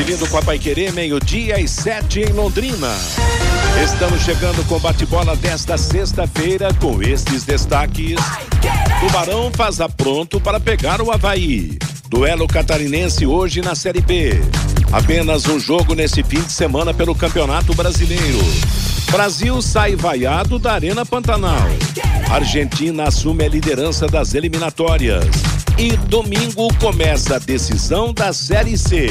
Conferindo com a Paiquerê, meio-dia e sete em Londrina. Estamos chegando com bate-bola desta sexta-feira com estes destaques. Tubarão faz a pronto para pegar o Havaí. Duelo catarinense hoje na Série B. Apenas um jogo nesse fim de semana pelo Campeonato Brasileiro. Brasil sai vaiado da Arena Pantanal. Argentina assume a liderança das eliminatórias. E domingo começa a decisão da Série C.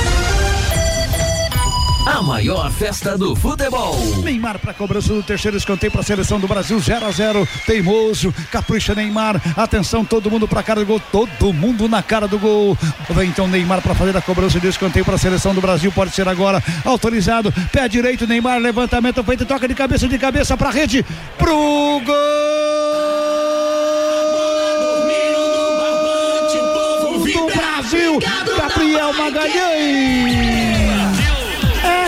A maior festa do futebol. Neymar para cobrança do terceiro escanteio para a seleção do Brasil 0 a 0 Teimoso, capricha Neymar. Atenção, todo mundo para a cara do gol, todo mundo na cara do gol. Vem então Neymar para fazer a cobrança de escanteio para a seleção do Brasil. Pode ser agora autorizado. Pé direito, Neymar, levantamento feito, toca de cabeça de cabeça para a rede. Pro gol! do Brasil, Gabriel Magalhães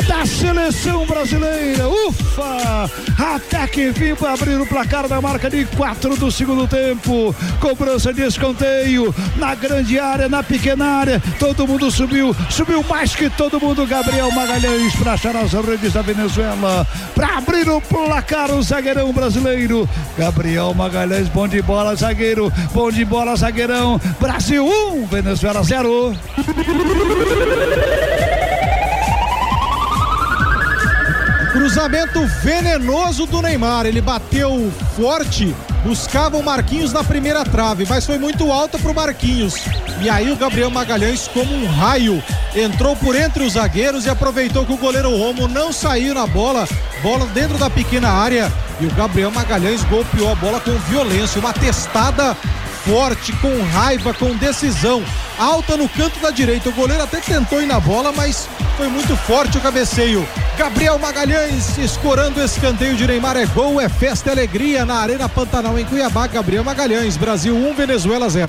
da seleção brasileira. Ufa! Até que enfim para abrir o placar da marca de 4 do segundo tempo. Cobrança de escanteio na grande área, na pequena área. Todo mundo subiu, subiu mais que todo mundo. Gabriel Magalhães para achar as redes da Venezuela. Para abrir o placar, o zagueirão brasileiro. Gabriel Magalhães, bom de bola, zagueiro. Bom de bola, zagueirão. Brasil 1, um, Venezuela 0. Cruzamento venenoso do Neymar. Ele bateu forte, buscava o Marquinhos na primeira trave, mas foi muito alta para o Marquinhos. E aí o Gabriel Magalhães, como um raio, entrou por entre os zagueiros e aproveitou que o goleiro Romo não saiu na bola, bola dentro da pequena área. E o Gabriel Magalhães golpeou a bola com violência, uma testada forte, com raiva, com decisão. Alta no canto da direita. O goleiro até tentou ir na bola, mas foi muito forte o cabeceio. Gabriel Magalhães escorando escanteio de Neymar. É gol, é festa, é alegria na Arena Pantanal em Cuiabá. Gabriel Magalhães, Brasil 1, Venezuela 0.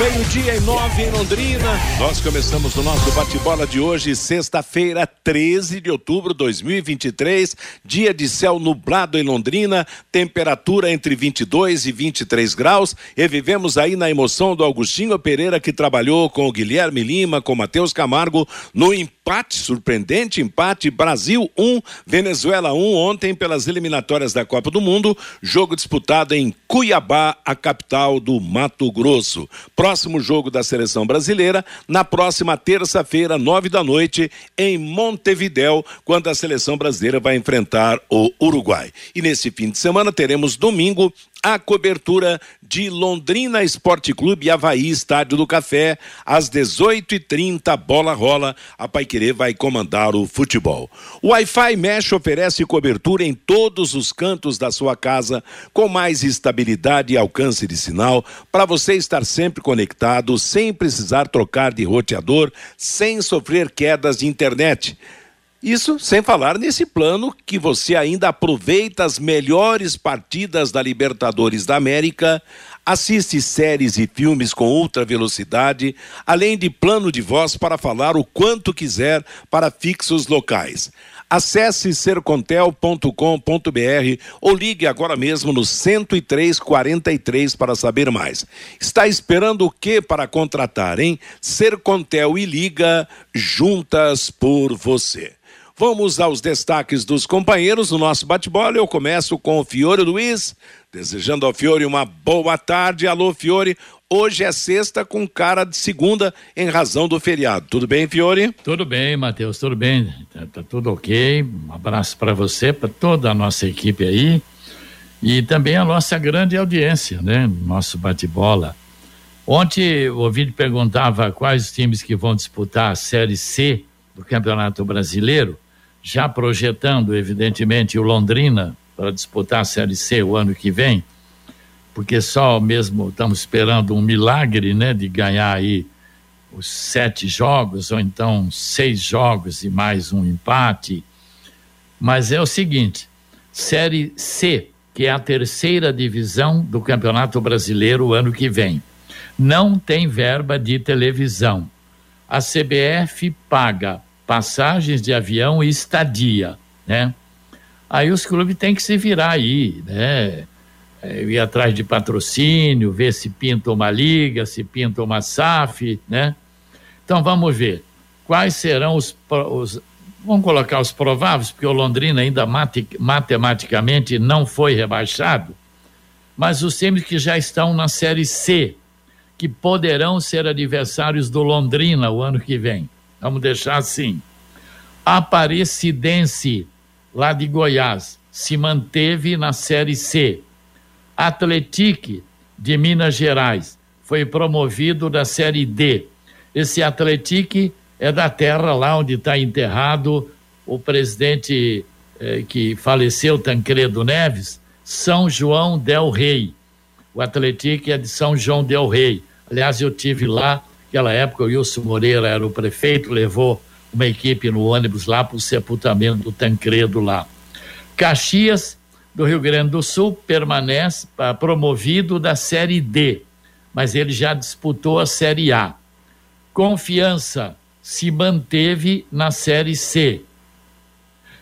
Meio-dia e nove em Londrina. Nós começamos o nosso bate-bola de hoje, sexta-feira, 13 de outubro de 2023. Dia de céu nublado em Londrina, temperatura entre 22 e 23 graus. E vivemos aí na emoção do Augustinho Pereira, que trabalhou com o Guilherme Lima, com Matheus Camargo, no empate, surpreendente empate, Brasil 1, Venezuela 1, ontem pelas eliminatórias da Copa do Mundo. Jogo disputado em Cuiabá, a capital do Mato Grosso próximo jogo da seleção brasileira na próxima terça-feira, nove da noite, em Montevidéu, quando a seleção brasileira vai enfrentar o Uruguai. E nesse fim de semana teremos domingo a cobertura de Londrina Esporte Clube Havaí Estádio do Café, às 18h30, bola rola, a Paiquerê vai comandar o futebol. O Wi-Fi Mesh oferece cobertura em todos os cantos da sua casa, com mais estabilidade e alcance de sinal, para você estar sempre conectado, sem precisar trocar de roteador, sem sofrer quedas de internet. Isso sem falar nesse plano que você ainda aproveita as melhores partidas da Libertadores da América, assiste séries e filmes com ultra velocidade, além de plano de voz para falar o quanto quiser para fixos locais. Acesse sercontel.com.br ou ligue agora mesmo no 10343 para saber mais. Está esperando o que para contratar, hein? Sercontel e Liga juntas por você. Vamos aos destaques dos companheiros no nosso bate-bola. Eu começo com o Fiore Luiz, desejando ao Fiore uma boa tarde. Alô, Fiore. Hoje é sexta com cara de segunda em razão do feriado. Tudo bem, Fiore? Tudo bem, Matheus, tudo bem. Tá, tá tudo ok. Um abraço para você, para toda a nossa equipe aí e também a nossa grande audiência, né? Nosso bate-bola. Ontem o ouvinte perguntava quais times que vão disputar a Série C do Campeonato Brasileiro. Já projetando, evidentemente, o Londrina para disputar a Série C o ano que vem, porque só mesmo estamos esperando um milagre, né, de ganhar aí os sete jogos, ou então seis jogos e mais um empate. Mas é o seguinte: Série C, que é a terceira divisão do Campeonato Brasileiro o ano que vem, não tem verba de televisão. A CBF paga passagens de avião e estadia, né? Aí os clubes têm que se virar aí, né? É, ir atrás de patrocínio, ver se pinta uma liga, se pinta uma SAF, né? Então vamos ver quais serão os, os vamos colocar os prováveis, porque o Londrina ainda mate, matematicamente não foi rebaixado, mas os times que já estão na Série C, que poderão ser adversários do Londrina o ano que vem. Vamos deixar assim. Aparecidense, lá de Goiás, se manteve na Série C. Atletique, de Minas Gerais, foi promovido da Série D esse Atletique é da terra lá onde está enterrado o presidente eh, que faleceu, Tancredo Neves, São João del Rei. O Atletique é de São João del Rei. Aliás, eu tive lá, naquela época, o Wilson Moreira era o prefeito, levou uma equipe no ônibus lá para o sepultamento do Tancredo lá. Caxias, do Rio Grande do Sul, permanece ah, promovido da Série D, mas ele já disputou a Série A. Confiança se manteve na Série C.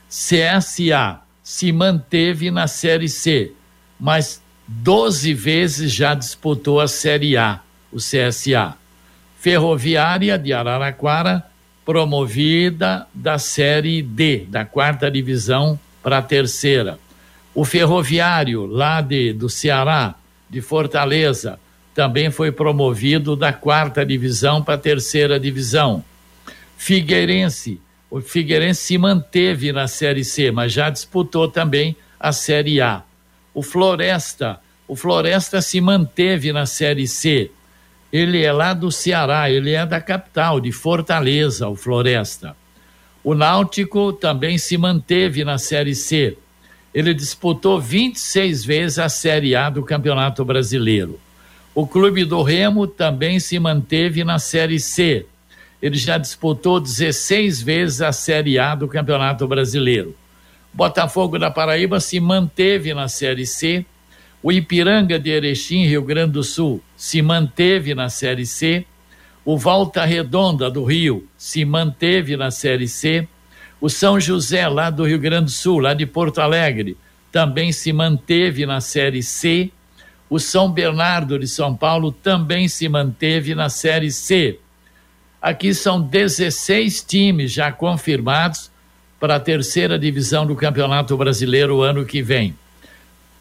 CSA se manteve na Série C, mas 12 vezes já disputou a Série A, o CSA. Ferroviária de Araraquara, promovida da Série D, da quarta divisão para a terceira. O Ferroviário, lá de, do Ceará, de Fortaleza, também foi promovido da quarta divisão para a terceira divisão. Figueirense, o Figueirense se manteve na Série C, mas já disputou também a Série A. O Floresta, o Floresta se manteve na Série C. Ele é lá do Ceará, ele é da capital, de Fortaleza, o Floresta. O Náutico também se manteve na Série C. Ele disputou 26 vezes a Série A do Campeonato Brasileiro. O Clube do Remo também se manteve na Série C. Ele já disputou 16 vezes a Série A do Campeonato Brasileiro. Botafogo da Paraíba se manteve na Série C. O Ipiranga de Erechim, Rio Grande do Sul, se manteve na Série C. O Volta Redonda do Rio se manteve na Série C. O São José, lá do Rio Grande do Sul, lá de Porto Alegre, também se manteve na Série C. O São Bernardo de São Paulo também se manteve na Série C. Aqui são 16 times já confirmados para a terceira divisão do Campeonato Brasileiro ano que vem.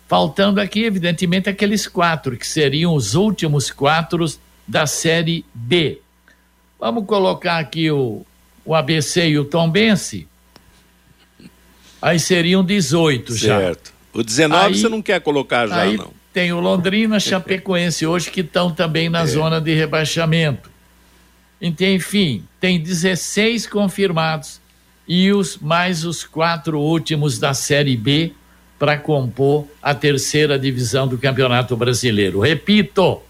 Faltando aqui, evidentemente, aqueles quatro, que seriam os últimos quatro da Série B. Vamos colocar aqui o, o ABC e o Tombense. Aí seriam 18 já. Certo. O 19 aí, você não quer colocar já, não. Tem o Londrina, Chapecoense hoje que estão também na é. zona de rebaixamento. Então, enfim, tem 16 confirmados e os mais os quatro últimos da Série B para compor a terceira divisão do Campeonato Brasileiro. Repito,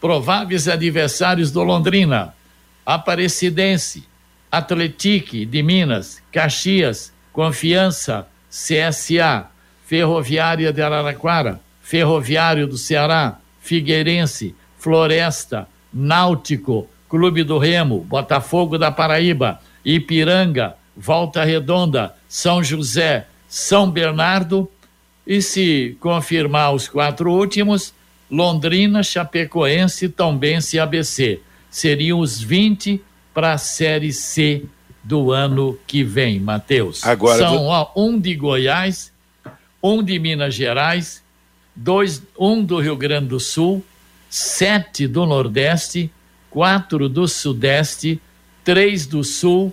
prováveis adversários do Londrina: Aparecidense, Atletique de Minas, Caxias, Confiança, CSA, Ferroviária de Araraquara, Ferroviário do Ceará, Figueirense, Floresta, Náutico, Clube do Remo, Botafogo da Paraíba, Ipiranga, Volta Redonda, São José, São Bernardo e se confirmar os quatro últimos, Londrina, Chapecoense, Tombense e ABC. Seriam os 20 para a Série C do ano que vem, Matheus. Agora São ó, um de Goiás, um de Minas Gerais, dois, um do Rio Grande do Sul, sete do Nordeste, quatro do Sudeste, três do Sul,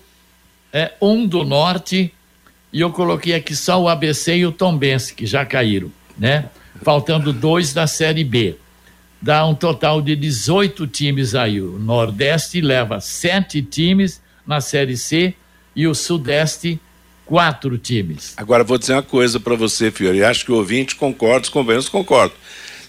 é, um do Norte, e eu coloquei aqui só o ABC e o Tombense, que já caíram, né? Faltando dois da Série B. Dá um total de 18 times aí. O Nordeste leva sete times na Série C e o Sudeste quatro times. Agora vou dizer uma coisa para você, Fiore. Acho que o ouvinte concorda, os companheiros concordam.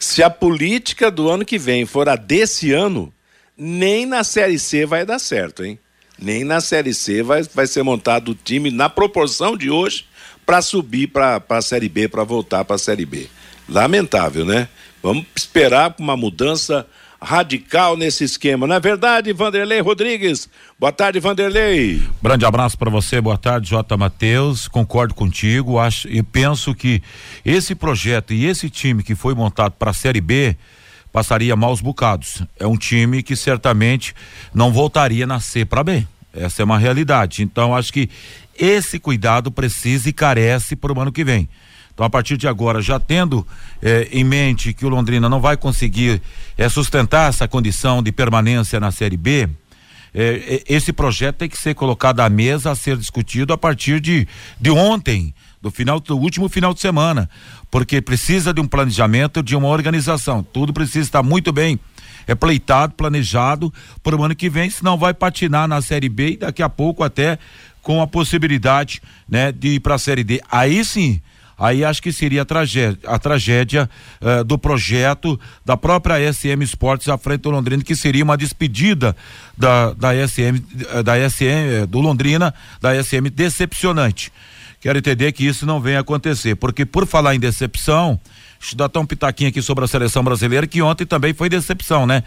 Se a política do ano que vem for a desse ano, nem na Série C vai dar certo, hein? Nem na Série C vai, vai ser montado o time na proporção de hoje para subir para a Série B, para voltar para a Série B. Lamentável, né? Vamos esperar uma mudança radical nesse esquema. Não é verdade, Vanderlei Rodrigues? Boa tarde, Vanderlei. Grande abraço para você, boa tarde, J. Matheus. Concordo contigo, acho e penso que esse projeto e esse time que foi montado para a Série B passaria maus bocados. É um time que certamente não voltaria na C para B. Essa é uma realidade. Então, acho que esse cuidado precisa e carece para o ano que vem. Então, a partir de agora, já tendo eh, em mente que o Londrina não vai conseguir eh, sustentar essa condição de permanência na Série B, eh, esse projeto tem que ser colocado à mesa a ser discutido a partir de, de ontem, do final do último final de semana, porque precisa de um planejamento, de uma organização. Tudo precisa estar muito bem é pleitado, planejado para o ano que vem, senão vai patinar na Série B e daqui a pouco até com a possibilidade, né, de ir para a Série D. Aí sim, aí acho que seria a tragédia, a tragédia uh, do projeto da própria SM Esportes à frente do Londrina, que seria uma despedida da, da SM, eh, da SM, eh, do Londrina, da SM decepcionante. Quero entender que isso não venha acontecer, porque por falar em decepção, deixa eu dar até um pitaquinho aqui sobre a seleção brasileira, que ontem também foi decepção, né?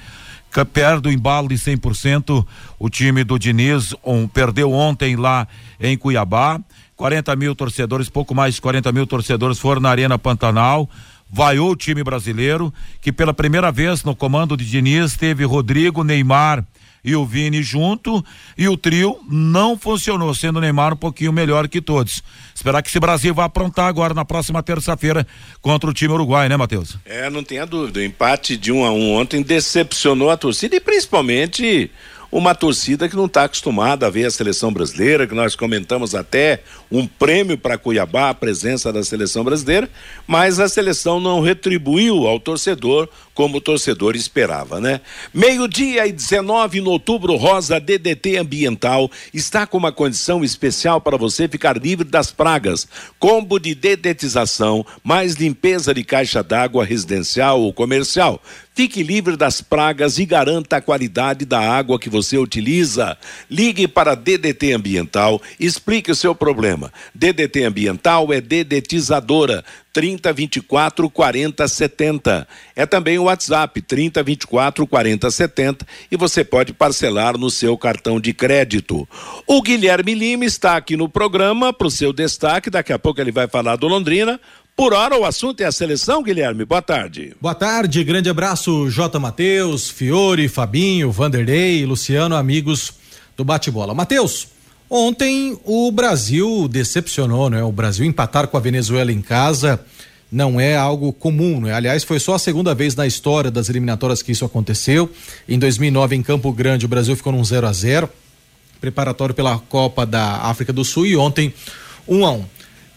perde o embalo de 100%. O time do Diniz um, perdeu ontem lá em Cuiabá. 40 mil torcedores, pouco mais de 40 mil torcedores foram na Arena Pantanal. Vaiou o time brasileiro, que pela primeira vez no comando de Diniz teve Rodrigo, Neymar e o Vini junto e o trio não funcionou, sendo o Neymar um pouquinho melhor que todos. Esperar que esse Brasil vá aprontar agora na próxima terça-feira contra o time uruguai, né, Matheus? É, não tenha dúvida. O empate de um a um ontem decepcionou a torcida e principalmente uma torcida que não está acostumada a ver a seleção brasileira, que nós comentamos até um prêmio para Cuiabá, a presença da seleção brasileira, mas a seleção não retribuiu ao torcedor como o torcedor esperava, né? Meio-dia e 19 no outubro rosa DDT Ambiental está com uma condição especial para você ficar livre das pragas. Combo de dedetização, mais limpeza de caixa d'água residencial ou comercial. Fique livre das pragas e garanta a qualidade da água que você utiliza. Ligue para DDT Ambiental, explique o seu problema. DDT Ambiental é dedetizadora 30 24 40 70. É também o WhatsApp 30 24 40 70 e você pode parcelar no seu cartão de crédito. O Guilherme Lima está aqui no programa para o seu destaque. Daqui a pouco ele vai falar do Londrina. Por hora, o assunto é a seleção, Guilherme. Boa tarde. Boa tarde, grande abraço, J. Matheus, Fiore, Fabinho, Vanderlei, Luciano, amigos do bate-bola. Matheus, ontem o Brasil decepcionou, né? O Brasil empatar com a Venezuela em casa não é algo comum, né? Aliás, foi só a segunda vez na história das eliminatórias que isso aconteceu. Em 2009, em Campo Grande, o Brasil ficou num 0 a 0 preparatório pela Copa da África do Sul e ontem 1 a 1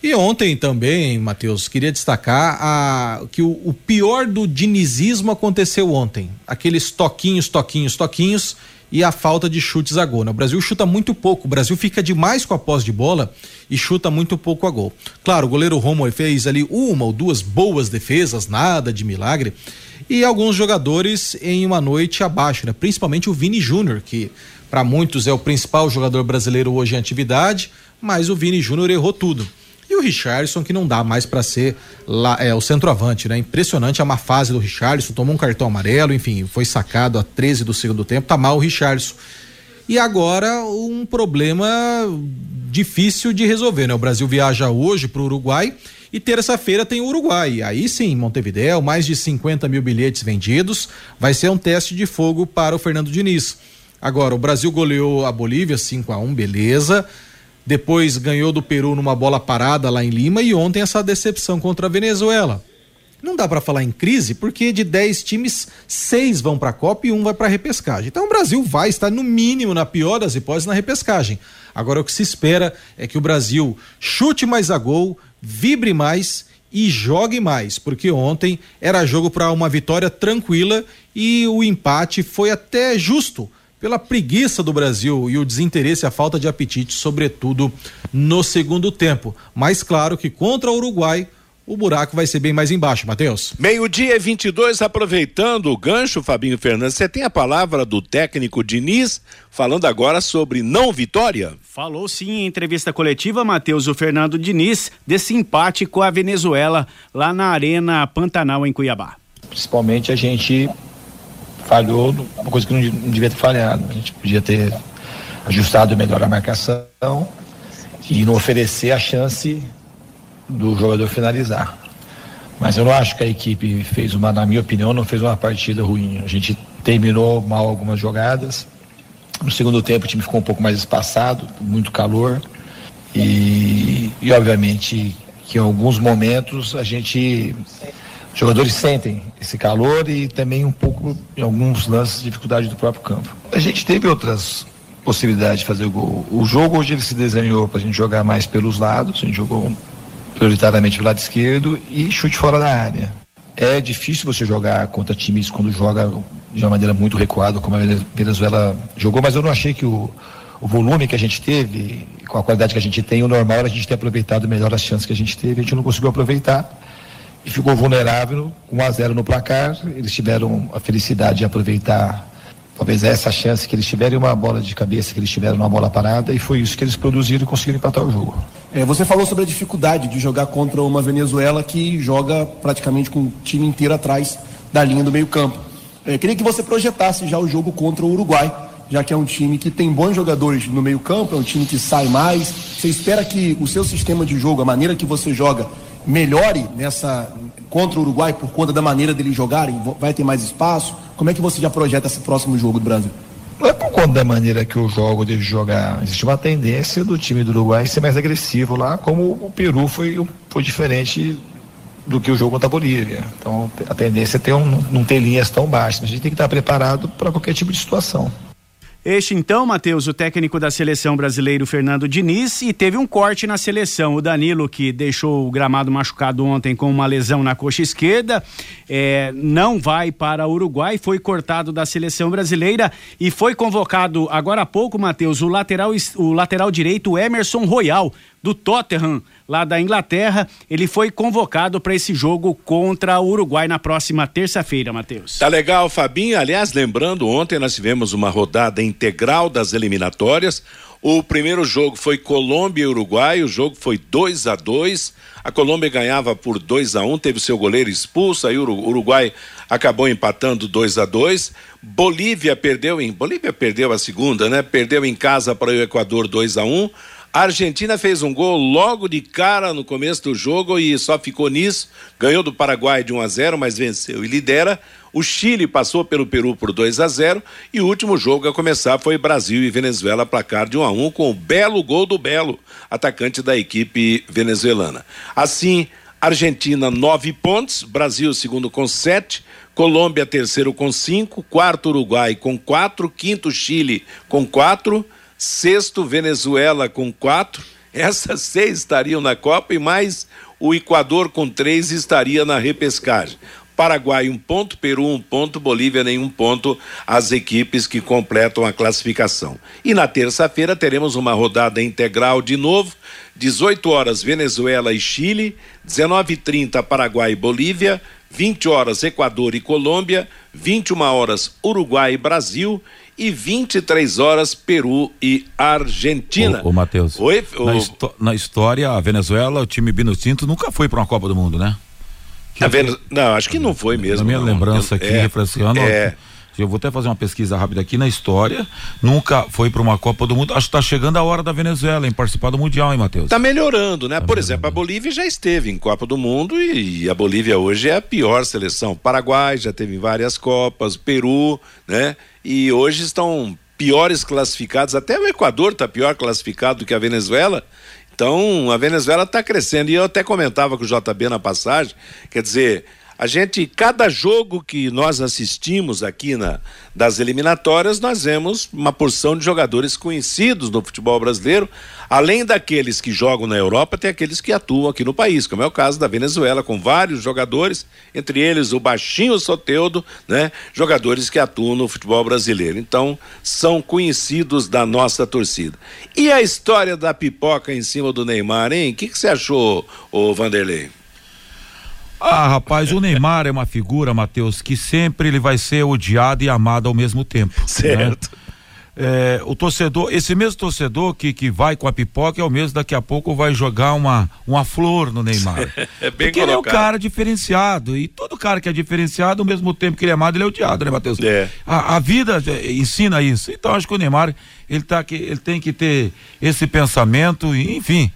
e ontem também, Matheus, queria destacar a, que o, o, pior do dinizismo aconteceu ontem. Aqueles toquinhos, toquinhos, toquinhos e a falta de chutes a gol. Né? O Brasil chuta muito pouco, o Brasil fica demais com a posse de bola e chuta muito pouco a gol. Claro, o goleiro Romo fez ali uma ou duas boas defesas, nada de milagre. E alguns jogadores em uma noite abaixo, né? principalmente o Vini Júnior, que para muitos é o principal jogador brasileiro hoje em atividade, mas o Vini Júnior errou tudo. E o Richardson, que não dá mais para ser lá, é, o centroavante, né? Impressionante a má fase do Richardson, tomou um cartão amarelo, enfim, foi sacado a 13 do segundo tempo, tá mal o Richardson. E agora um problema difícil de resolver, né? O Brasil viaja hoje para o Uruguai e terça-feira tem o Uruguai. Aí sim, Montevideo, mais de 50 mil bilhetes vendidos. Vai ser um teste de fogo para o Fernando Diniz. Agora, o Brasil goleou a Bolívia 5 a 1 beleza depois ganhou do Peru numa bola parada lá em Lima e ontem essa decepção contra a Venezuela. Não dá para falar em crise porque de 10 times, seis vão para a Copa e um vai para a repescagem. Então o Brasil vai estar no mínimo, na pior das hipóteses, na repescagem. Agora o que se espera é que o Brasil chute mais a gol, vibre mais e jogue mais, porque ontem era jogo para uma vitória tranquila e o empate foi até justo pela preguiça do Brasil e o desinteresse, a falta de apetite, sobretudo no segundo tempo. Mas claro que contra o Uruguai o buraco vai ser bem mais embaixo, Matheus. Meio-dia e 22, aproveitando o gancho, Fabinho Fernandes, você tem a palavra do técnico Diniz, falando agora sobre não vitória? Falou sim em entrevista coletiva, Matheus, o Fernando Diniz, desse empate com a Venezuela lá na Arena Pantanal, em Cuiabá. Principalmente a gente falhou, uma coisa que não devia ter falhado. A gente podia ter ajustado melhor a marcação e não oferecer a chance do jogador finalizar. Mas eu não acho que a equipe fez uma, na minha opinião, não fez uma partida ruim. A gente terminou mal algumas jogadas. No segundo tempo o time ficou um pouco mais espaçado, muito calor. E, e obviamente que em alguns momentos a gente. Os jogadores sentem esse calor e também um pouco, em alguns lances, dificuldade do próprio campo. A gente teve outras possibilidades de fazer o gol. O jogo hoje ele se desenhou para a gente jogar mais pelos lados, a gente jogou prioritariamente do lado esquerdo e chute fora da área. É difícil você jogar contra times quando joga de uma maneira muito recuada, como a Venezuela jogou, mas eu não achei que o, o volume que a gente teve, com a qualidade que a gente tem, o normal era a gente ter aproveitado melhor as chances que a gente teve, a gente não conseguiu aproveitar e ficou vulnerável, 1 a 0 no placar. Eles tiveram a felicidade de aproveitar talvez essa chance que eles tiveram uma bola de cabeça que eles tiveram numa bola parada e foi isso que eles produziram e conseguiram empatar o jogo. É, você falou sobre a dificuldade de jogar contra uma Venezuela que joga praticamente com o time inteiro atrás da linha do meio campo. É, queria que você projetasse já o jogo contra o Uruguai, já que é um time que tem bons jogadores no meio campo, é um time que sai mais. Você espera que o seu sistema de jogo, a maneira que você joga, melhore nessa contra o Uruguai por conta da maneira deles jogarem? Vai ter mais espaço? Como é que você já projeta esse próximo jogo do Brasil? Não é por conta da maneira que o jogo deve jogar. Existe uma tendência do time do Uruguai ser mais agressivo lá, como o Peru foi, foi diferente do que o jogo contra a Bolívia. Então a tendência é ter um, não ter linhas tão baixas. A gente tem que estar preparado para qualquer tipo de situação. Este então, Matheus, o técnico da seleção brasileira, Fernando Diniz, e teve um corte na seleção. O Danilo, que deixou o gramado machucado ontem com uma lesão na coxa esquerda, é, não vai para o Uruguai, foi cortado da seleção brasileira e foi convocado agora há pouco, Matheus, o lateral, o lateral direito Emerson Royal, do Tottenham, lá da Inglaterra. Ele foi convocado para esse jogo contra o Uruguai na próxima terça-feira, Matheus. Tá legal, Fabinho. Aliás, lembrando, ontem nós tivemos uma rodada integral das eliminatórias. O primeiro jogo foi Colômbia e Uruguai, o jogo foi 2 a 2 A Colômbia ganhava por 2 a 1 um, teve seu goleiro expulso, aí o Uruguai acabou empatando 2 a 2 Bolívia perdeu em. Bolívia perdeu a segunda, né? Perdeu em casa para o Equador 2 a 1 um. A Argentina fez um gol logo de cara no começo do jogo e só ficou nisso. Ganhou do Paraguai de 1 a 0, mas venceu e lidera. O Chile passou pelo Peru por 2 a 0 e o último jogo a começar foi Brasil e Venezuela, placar de 1 a 1 com o belo gol do Belo, atacante da equipe venezuelana. Assim, Argentina nove pontos, Brasil segundo com sete, Colômbia terceiro com cinco, quarto Uruguai com quatro, quinto Chile com quatro sexto Venezuela com quatro, essas seis estariam na Copa e mais o Equador com três estaria na repescagem. Paraguai um ponto, Peru um ponto, Bolívia nenhum ponto, as equipes que completam a classificação. E na terça-feira teremos uma rodada integral de novo, 18 horas Venezuela e Chile, 19:30 Paraguai e Bolívia, 20 horas Equador e Colômbia, 21 horas Uruguai e Brasil e 23 horas Peru e Argentina. O, o Matheus. Oi, o... na, na, história, a Venezuela, o time Binotinto nunca foi para uma Copa do Mundo, né? Que, Vene... Não, acho que não foi mesmo. Na minha não. lembrança aqui, é, refrescando. É. Eu vou até fazer uma pesquisa rápida aqui na história. Nunca foi para uma Copa do Mundo. Acho que está chegando a hora da Venezuela em participar do Mundial, hein, Matheus? Está melhorando, né? Tá Por melhorando. exemplo, a Bolívia já esteve em Copa do Mundo e a Bolívia hoje é a pior seleção. Paraguai já teve em várias Copas, Peru, né? E hoje estão piores classificados. Até o Equador está pior classificado do que a Venezuela. Então, a Venezuela está crescendo. E eu até comentava com o JB na passagem, quer dizer, A gente, cada jogo que nós assistimos aqui na, das eliminatórias, nós vemos uma porção de jogadores conhecidos no futebol brasileiro. Além daqueles que jogam na Europa, tem aqueles que atuam aqui no país, como é o caso da Venezuela, com vários jogadores, entre eles o Baixinho Soteudo, né? Jogadores que atuam no futebol brasileiro. Então, são conhecidos da nossa torcida. E a história da pipoca em cima do Neymar, hein? O que, que você achou, ô Vanderlei? Ah, rapaz, o Neymar é uma figura, Matheus, que sempre ele vai ser odiado e amado ao mesmo tempo. Né? Certo. Né? É, o torcedor, esse mesmo torcedor que, que vai com a pipoca é o mesmo daqui a pouco vai jogar uma, uma flor no Neymar. é bem Porque colocado. ele é um cara diferenciado e todo cara que é diferenciado, ao mesmo tempo que ele é amado, ele é odiado, né, Matheus? É. A, a vida é, ensina isso. Então acho que o Neymar, ele, tá, que- ele tem que ter esse pensamento e, enfim,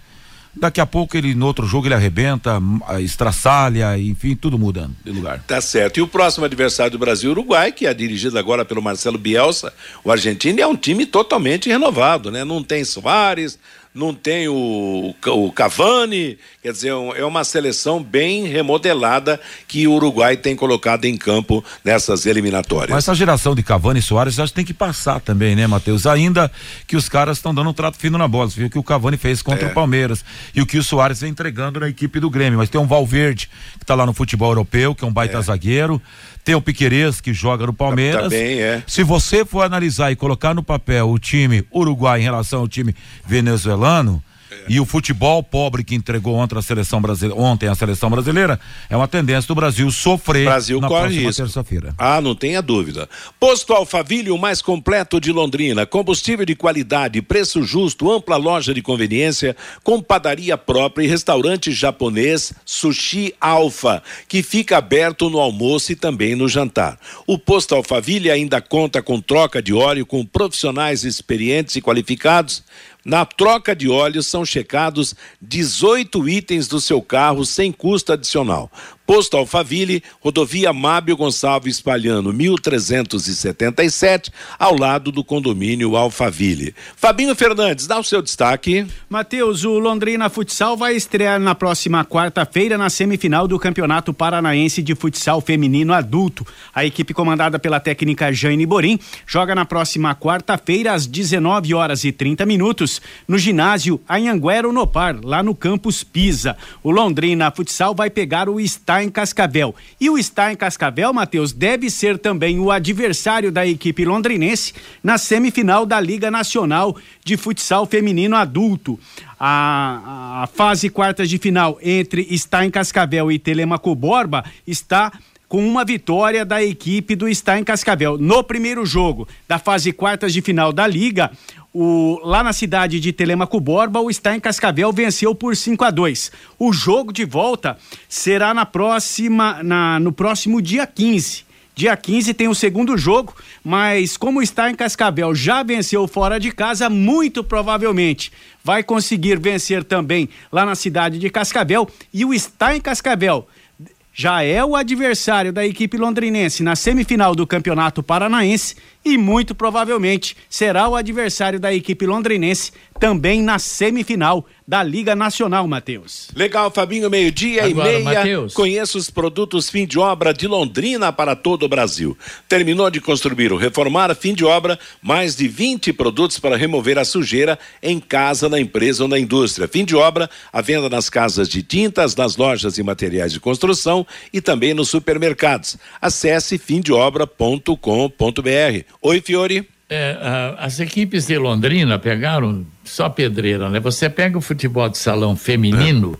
daqui a pouco ele, no outro jogo, ele arrebenta, estraçalha, enfim, tudo muda de lugar. Tá certo. E o próximo adversário do Brasil, Uruguai, que é dirigido agora pelo Marcelo Bielsa, o argentino, é um time totalmente renovado, né? Não tem Soares, não tem o, o Cavani, quer dizer, um- é uma seleção bem remodelada que o Uruguai tem colocado em campo nessas eliminatórias. Mas essa geração de Cavani e Soares acho que tem que passar também, né, Matheus? Ainda que os caras estão dando um trato fino na bola. Viu o que o Cavani fez contra É. o Palmeiras e o que o Soares vem entregando na equipe do Grêmio. Mas tem um Valverde que tá lá no futebol europeu, que é um baita zagueiro. Tem o Piquerez que joga no Palmeiras. Também é. Se você for analisar e colocar no papel o time Uruguai em relação ao time venezuelano, e o futebol pobre que entregou ontem a seleção brasileira, ontem a seleção brasileira, é uma tendência do Brasil sofrer Brasil na corre próxima terça-feira. Ah, não tenha dúvida. Posto Alfaville, o mais completo de Londrina. Combustível de qualidade, preço justo, ampla loja de conveniência, com padaria própria e restaurante japonês Sushi Alfa, que fica aberto no almoço e também no jantar. O Posto Alfaville ainda conta com troca de óleo com profissionais experientes e qualificados. Na troca de óleo são checados 18 itens do seu carro sem custo adicional. Posto Alfaville, rodovia Mábio Gonçalves Palhano, 1377, ao lado do condomínio Alfaville. Fabinho Fernandes, dá o seu destaque. Matheus, o Londrina Futsal vai estrear na próxima quarta-feira na semifinal do Campeonato Paranaense de Futsal Feminino Adulto. A equipe comandada pela técnica Jane Borim joga na próxima quarta-feira às 19 horas e 30 minutos no ginásio Anhanguera Unopar, lá no campus Pisa. O Londrina Futsal vai pegar o Em Cascavel. E o Está em Cascavel, Matheus, deve ser também o adversário da equipe londrinense na semifinal da Liga Nacional de Futsal Feminino Adulto. A, a fase quartas de final entre Está em Cascavel e Telemaco Borba está com uma vitória da equipe do Está em Cascavel. No primeiro jogo da fase quartas de final da Liga, o, lá na cidade de Telemaco Borba, o Está em Cascavel venceu por 5 a 2. O jogo de volta será na próxima, na, no próximo dia 15. Dia 15 tem o segundo jogo, mas como está em Cascavel já venceu fora de casa, muito provavelmente vai conseguir vencer também lá na cidade de Cascavel. E o está em Cascavel já é o adversário da equipe londrinense na semifinal do Campeonato Paranaense e muito provavelmente será o adversário da equipe londrinense também na semifinal da Liga Nacional, Matheus. Legal, Fabinho, meio-dia e meia. Mateus. Conheça os produtos fim de obra de Londrina para todo o Brasil. Terminou de construir ou reformar, fim de obra, mais de 20 produtos para remover a sujeira em casa, na empresa ou na indústria. Fim de obra, a venda nas casas de tintas, nas lojas e materiais de construção e também nos supermercados. Acesse fimdeobra.com.br. Oi, Fiore. É, as equipes de Londrina pegaram só pedreira, né? Você pega o futebol de salão feminino,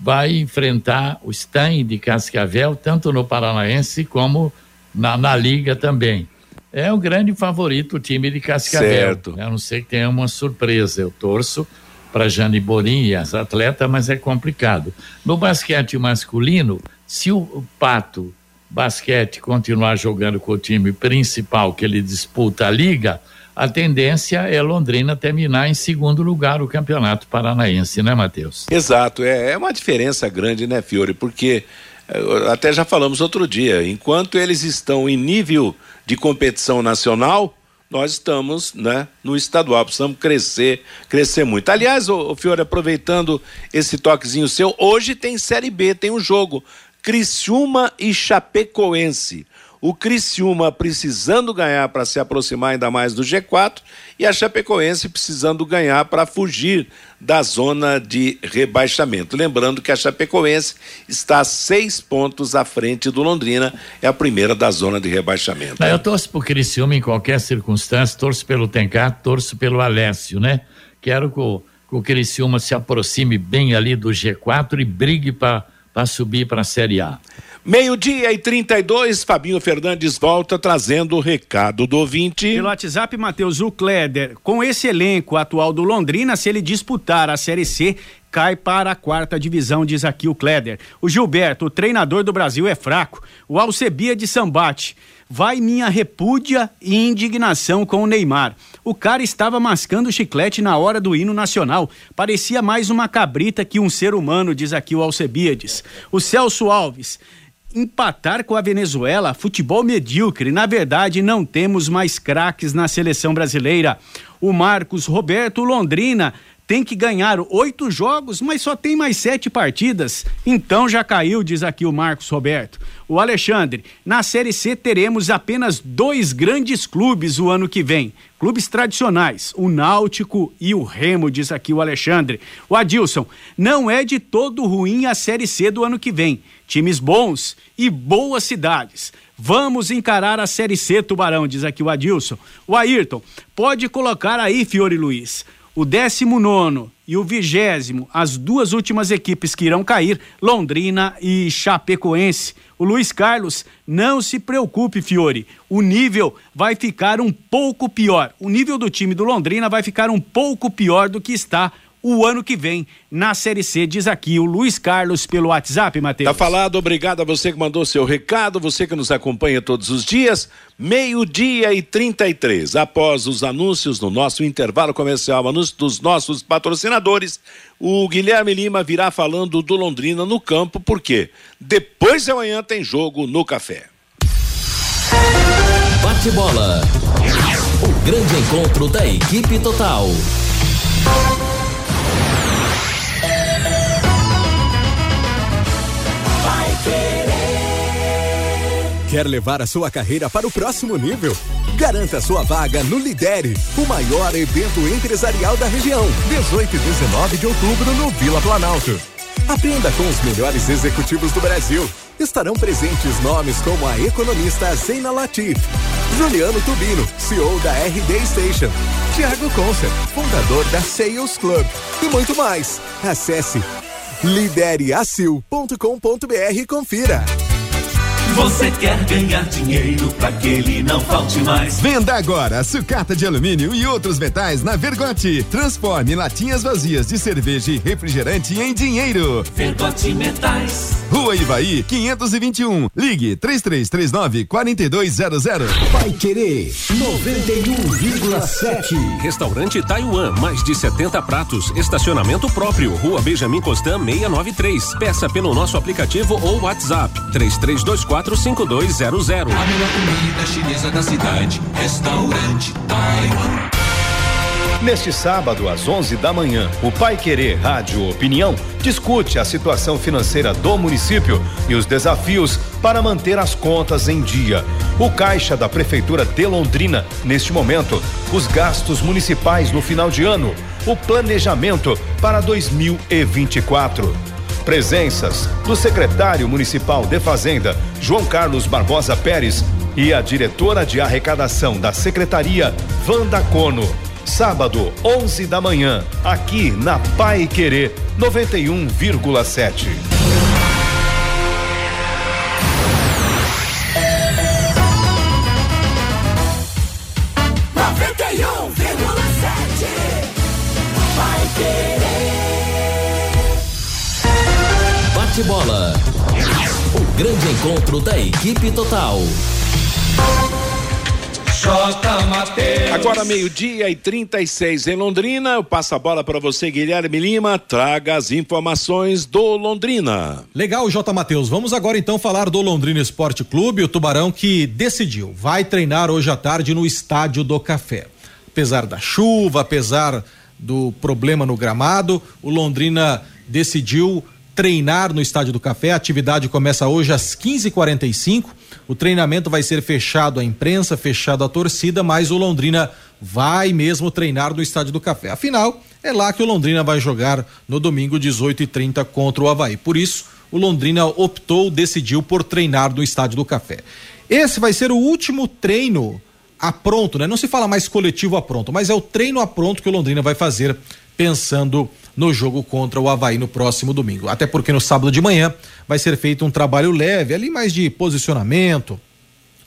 vai enfrentar o Stein de Cascavel, tanto no Paranaense como na, na Liga também. É o grande favorito o time de Cascavel. Certo. A não ser que tenha uma surpresa. Eu torço para Jane Borim e as atletas, mas é complicado. No basquete masculino, se o Pato Basquete continuar jogando com o time principal que ele disputa a liga, a tendência é Londrina terminar em segundo lugar o Campeonato Paranaense, né, Matheus? Exato, é, é uma diferença grande, né, Fiore? Porque eh, até já falamos outro dia, enquanto eles estão em nível de competição nacional, nós estamos, né, no estadual, precisamos crescer, crescer muito. Aliás, o, Fiore, aproveitando esse toquezinho seu, hoje tem Série B, tem um jogo. Criciúma e Chapecoense. O Criciúma precisando ganhar para se aproximar ainda mais do G4 e a Chapecoense precisando ganhar para fugir da zona de rebaixamento. Lembrando que a Chapecoense está seis pontos à frente do Londrina, é a primeira da zona de rebaixamento. Não, eu torço pro Criciúma em qualquer circunstância, torço pelo Tencar, torço pelo Alessio, né? Quero que o, que o Criciúma se aproxime bem ali do G4 e brigue para subir para a Série A. Meio-dia e 32, Fabinho Fernandes volta trazendo o recado do ouvinte. Pelo WhatsApp, Matheus Ucleder. Com esse elenco atual do Londrina, se ele disputar a Série C, cai para a quarta divisão, diz aqui o Kleder. O Gilberto, o treinador do Brasil, é fraco. O Alcebia de Sambate. Vai minha repúdia e indignação com o Neymar. O cara estava mascando chiclete na hora do hino nacional. Parecia mais uma cabrita que um ser humano, diz aqui o Alcebiades. O Celso Alves empatar com a Venezuela, futebol medíocre. Na verdade, não temos mais craques na seleção brasileira. O Marcos Roberto Londrina tem que ganhar oito jogos, mas só tem mais sete partidas. Então já caiu, diz aqui o Marcos Roberto. O Alexandre, na Série C teremos apenas dois grandes clubes o ano que vem. Clubes tradicionais, o Náutico e o Remo, diz aqui o Alexandre. O Adilson, não é de todo ruim a Série C do ano que vem. Times bons e boas cidades. Vamos encarar a Série C, Tubarão, diz aqui o Adilson. O Ayrton, pode colocar aí, Fiore Luiz o 19 e o vigésimo, as duas últimas equipes que irão cair, Londrina e Chapecoense. O Luiz Carlos, não se preocupe, Fiore. O nível vai ficar um pouco pior. O nível do time do Londrina vai ficar um pouco pior do que está o ano que vem na Série C, diz aqui o Luiz Carlos pelo WhatsApp, Matheus. Tá falado, obrigado a você que mandou seu recado, você que nos acompanha todos os dias, meio-dia e 33. Após os anúncios no nosso intervalo comercial, anúncio dos nossos patrocinadores, o Guilherme Lima virá falando do Londrina no campo, porque depois de amanhã tem jogo no café. Bate bola. O grande encontro da equipe total. Quer levar a sua carreira para o próximo nível? Garanta sua vaga no Lidere, o maior evento empresarial da região. 18 e 19 de outubro no Vila Planalto. Aprenda com os melhores executivos do Brasil. Estarão presentes nomes como a economista Zeina Latif, Juliano Tubino, CEO da RD Station, Tiago Concer, fundador da Sales Club e muito mais. Acesse lidereacil.com.br e confira. Você quer ganhar dinheiro para que ele não falte mais? Venda agora sucata de alumínio e outros metais na Vergote. Transforme latinhas vazias de cerveja e refrigerante em dinheiro. Vergote Metais. Rua Ivaí, 521. Ligue 3339 4200. Vai querer 91,7. Restaurante Taiwan, mais de 70 pratos. Estacionamento próprio. Rua Benjamin Constant 693. Peça pelo nosso aplicativo ou WhatsApp 3324 5200. A melhor comida chinesa da cidade. Restaurante Taiwan. Neste sábado, às 11 da manhã, o Pai Querer Rádio Opinião discute a situação financeira do município e os desafios para manter as contas em dia. O caixa da Prefeitura de Londrina, neste momento, os gastos municipais no final de ano, o planejamento para 2024. Presenças do secretário municipal de Fazenda, João Carlos Barbosa Pérez, e a diretora de arrecadação da secretaria, Wanda Cono. Sábado, 11 da manhã, aqui na Pai Querer 91,7. Bate bola. O grande encontro da equipe total. Agora meio-dia e 36 em Londrina. Eu passo a bola para você, Guilherme Lima. Traga as informações do Londrina. Legal, J. Matheus. Vamos agora então falar do Londrina Esporte Clube, o Tubarão que decidiu, vai treinar hoje à tarde no Estádio do Café. Apesar da chuva, apesar do problema no gramado, o Londrina decidiu treinar no Estádio do Café. A atividade começa hoje às 15h45. O treinamento vai ser fechado à imprensa, fechado à torcida, mas o Londrina vai mesmo treinar no Estádio do Café. Afinal, é lá que o Londrina vai jogar no domingo 18h30 contra o Havaí. Por isso, o Londrina optou, decidiu por treinar no Estádio do Café. Esse vai ser o último treino a pronto, né? Não se fala mais coletivo a pronto, mas é o treino a pronto que o Londrina vai fazer pensando no jogo contra o Havaí no próximo domingo. Até porque no sábado de manhã vai ser feito um trabalho leve, ali mais de posicionamento,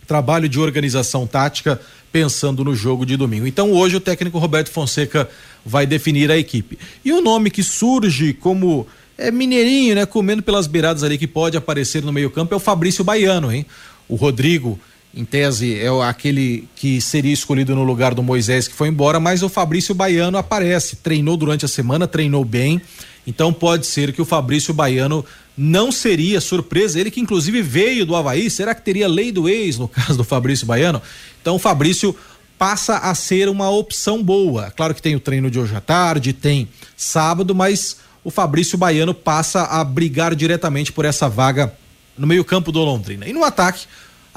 trabalho de organização tática, pensando no jogo de domingo. Então hoje o técnico Roberto Fonseca vai definir a equipe. E o nome que surge como é mineirinho, né, comendo pelas beiradas ali que pode aparecer no meio-campo é o Fabrício Baiano, hein? O Rodrigo em tese, é aquele que seria escolhido no lugar do Moisés que foi embora, mas o Fabrício Baiano aparece, treinou durante a semana, treinou bem, então pode ser que o Fabrício Baiano não seria surpresa, ele que inclusive veio do Havaí, será que teria lei do ex no caso do Fabrício Baiano? Então o Fabrício passa a ser uma opção boa. Claro que tem o treino de hoje à tarde, tem sábado, mas o Fabrício Baiano passa a brigar diretamente por essa vaga no meio-campo do Londrina. E no ataque,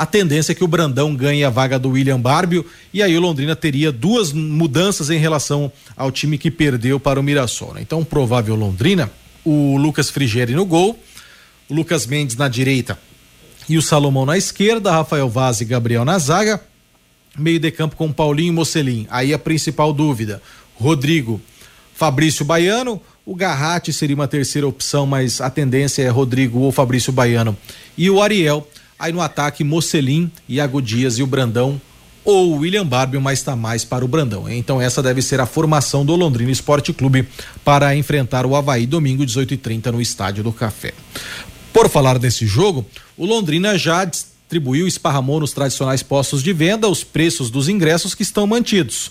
a tendência é que o Brandão ganhe a vaga do William Barbio e aí o Londrina teria duas mudanças em relação ao time que perdeu para o Mirassol. Né? Então, provável Londrina, o Lucas Frigeri no gol, o Lucas Mendes na direita e o Salomão na esquerda, Rafael Vaz e Gabriel na zaga, meio de campo com Paulinho e Mocelin. Aí a principal dúvida, Rodrigo, Fabrício Baiano, o Garratti seria uma terceira opção, mas a tendência é Rodrigo ou Fabrício Baiano. E o Ariel Aí no ataque, Mocelin, Iago Dias e o Brandão ou William Barbio, mas está mais para o Brandão. Então essa deve ser a formação do Londrina Esporte Clube para enfrentar o Havaí domingo 18h30 no Estádio do Café. Por falar desse jogo, o Londrina já distribuiu, esparramou nos tradicionais postos de venda os preços dos ingressos que estão mantidos.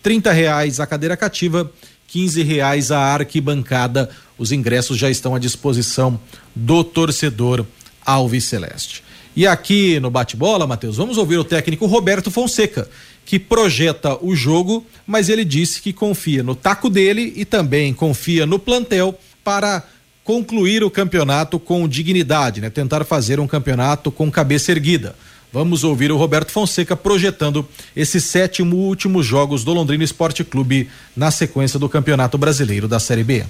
Trinta reais a cadeira cativa, quinze reais a arquibancada. Os ingressos já estão à disposição do torcedor Alves Celeste. E aqui no bate-bola, Matheus, vamos ouvir o técnico Roberto Fonseca, que projeta o jogo, mas ele disse que confia no taco dele e também confia no plantel para concluir o campeonato com dignidade, né? Tentar fazer um campeonato com cabeça erguida. Vamos ouvir o Roberto Fonseca projetando esses sétimo últimos jogos do Londrina Esporte Clube na sequência do Campeonato Brasileiro da Série B.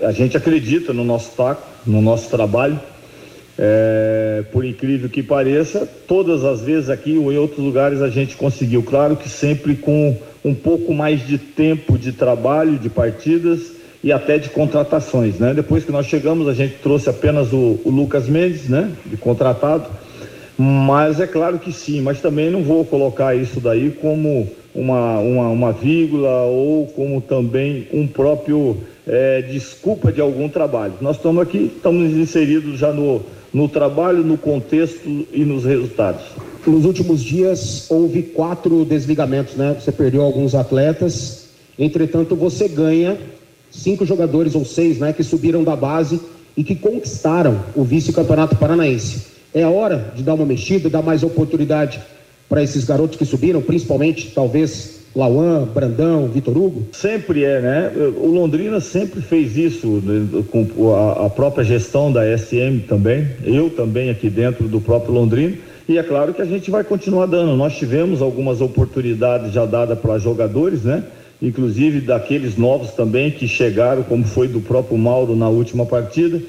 A gente acredita no nosso taco, no nosso trabalho é, por incrível que pareça, todas as vezes aqui ou em outros lugares a gente conseguiu. Claro que sempre com um pouco mais de tempo de trabalho, de partidas e até de contratações, né? Depois que nós chegamos, a gente trouxe apenas o, o Lucas Mendes, né? De contratado. Mas é claro que sim, mas também não vou colocar isso daí como uma, uma, uma vírgula ou como também um próprio é, desculpa de algum trabalho. Nós estamos aqui, estamos inseridos já no, no trabalho, no contexto e nos resultados. Nos últimos dias houve quatro desligamentos, né? Você perdeu alguns atletas, entretanto você ganha cinco jogadores ou seis, né? Que subiram da base e que conquistaram o vice-campeonato paranaense. É hora de dar uma mexida, dar mais oportunidade para esses garotos que subiram, principalmente talvez Lauan, Brandão, Vitor Hugo? Sempre é, né? O Londrina sempre fez isso né, com a, própria gestão da SM também, eu também aqui dentro do próprio Londrina. E é claro que a gente vai continuar dando. Nós tivemos algumas oportunidades já dadas para jogadores, né? Inclusive daqueles novos também que chegaram, como foi do próprio Mauro na última partida.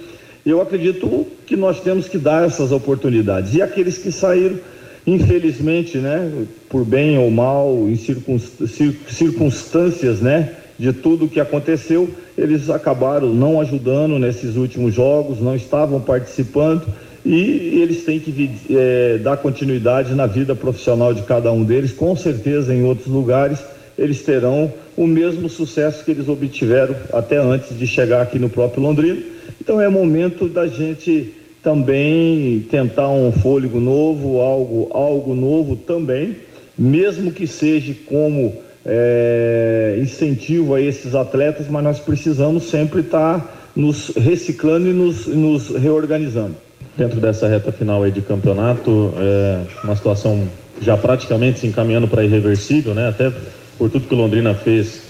Eu acredito que nós temos que dar essas oportunidades. E aqueles que saíram, Infelizmente, né, por bem ou mal, em circunstâncias, né, de tudo que aconteceu, eles acabaram não ajudando nesses últimos jogos, não estavam participando e eles têm que é, dar continuidade na vida profissional de cada um deles. Com certeza, em outros lugares, eles terão o mesmo sucesso que eles obtiveram até antes de chegar aqui no próprio Londrina. Então, é momento da gente também tentar um fôlego novo, algo, algo novo também, mesmo que seja como é, incentivo a esses atletas, mas nós precisamos sempre estar nos reciclando e nos, nos reorganizando. Dentro dessa reta final de campeonato, é uma situação já praticamente se encaminhando para irreversível, né? Até por tudo que o Londrina fez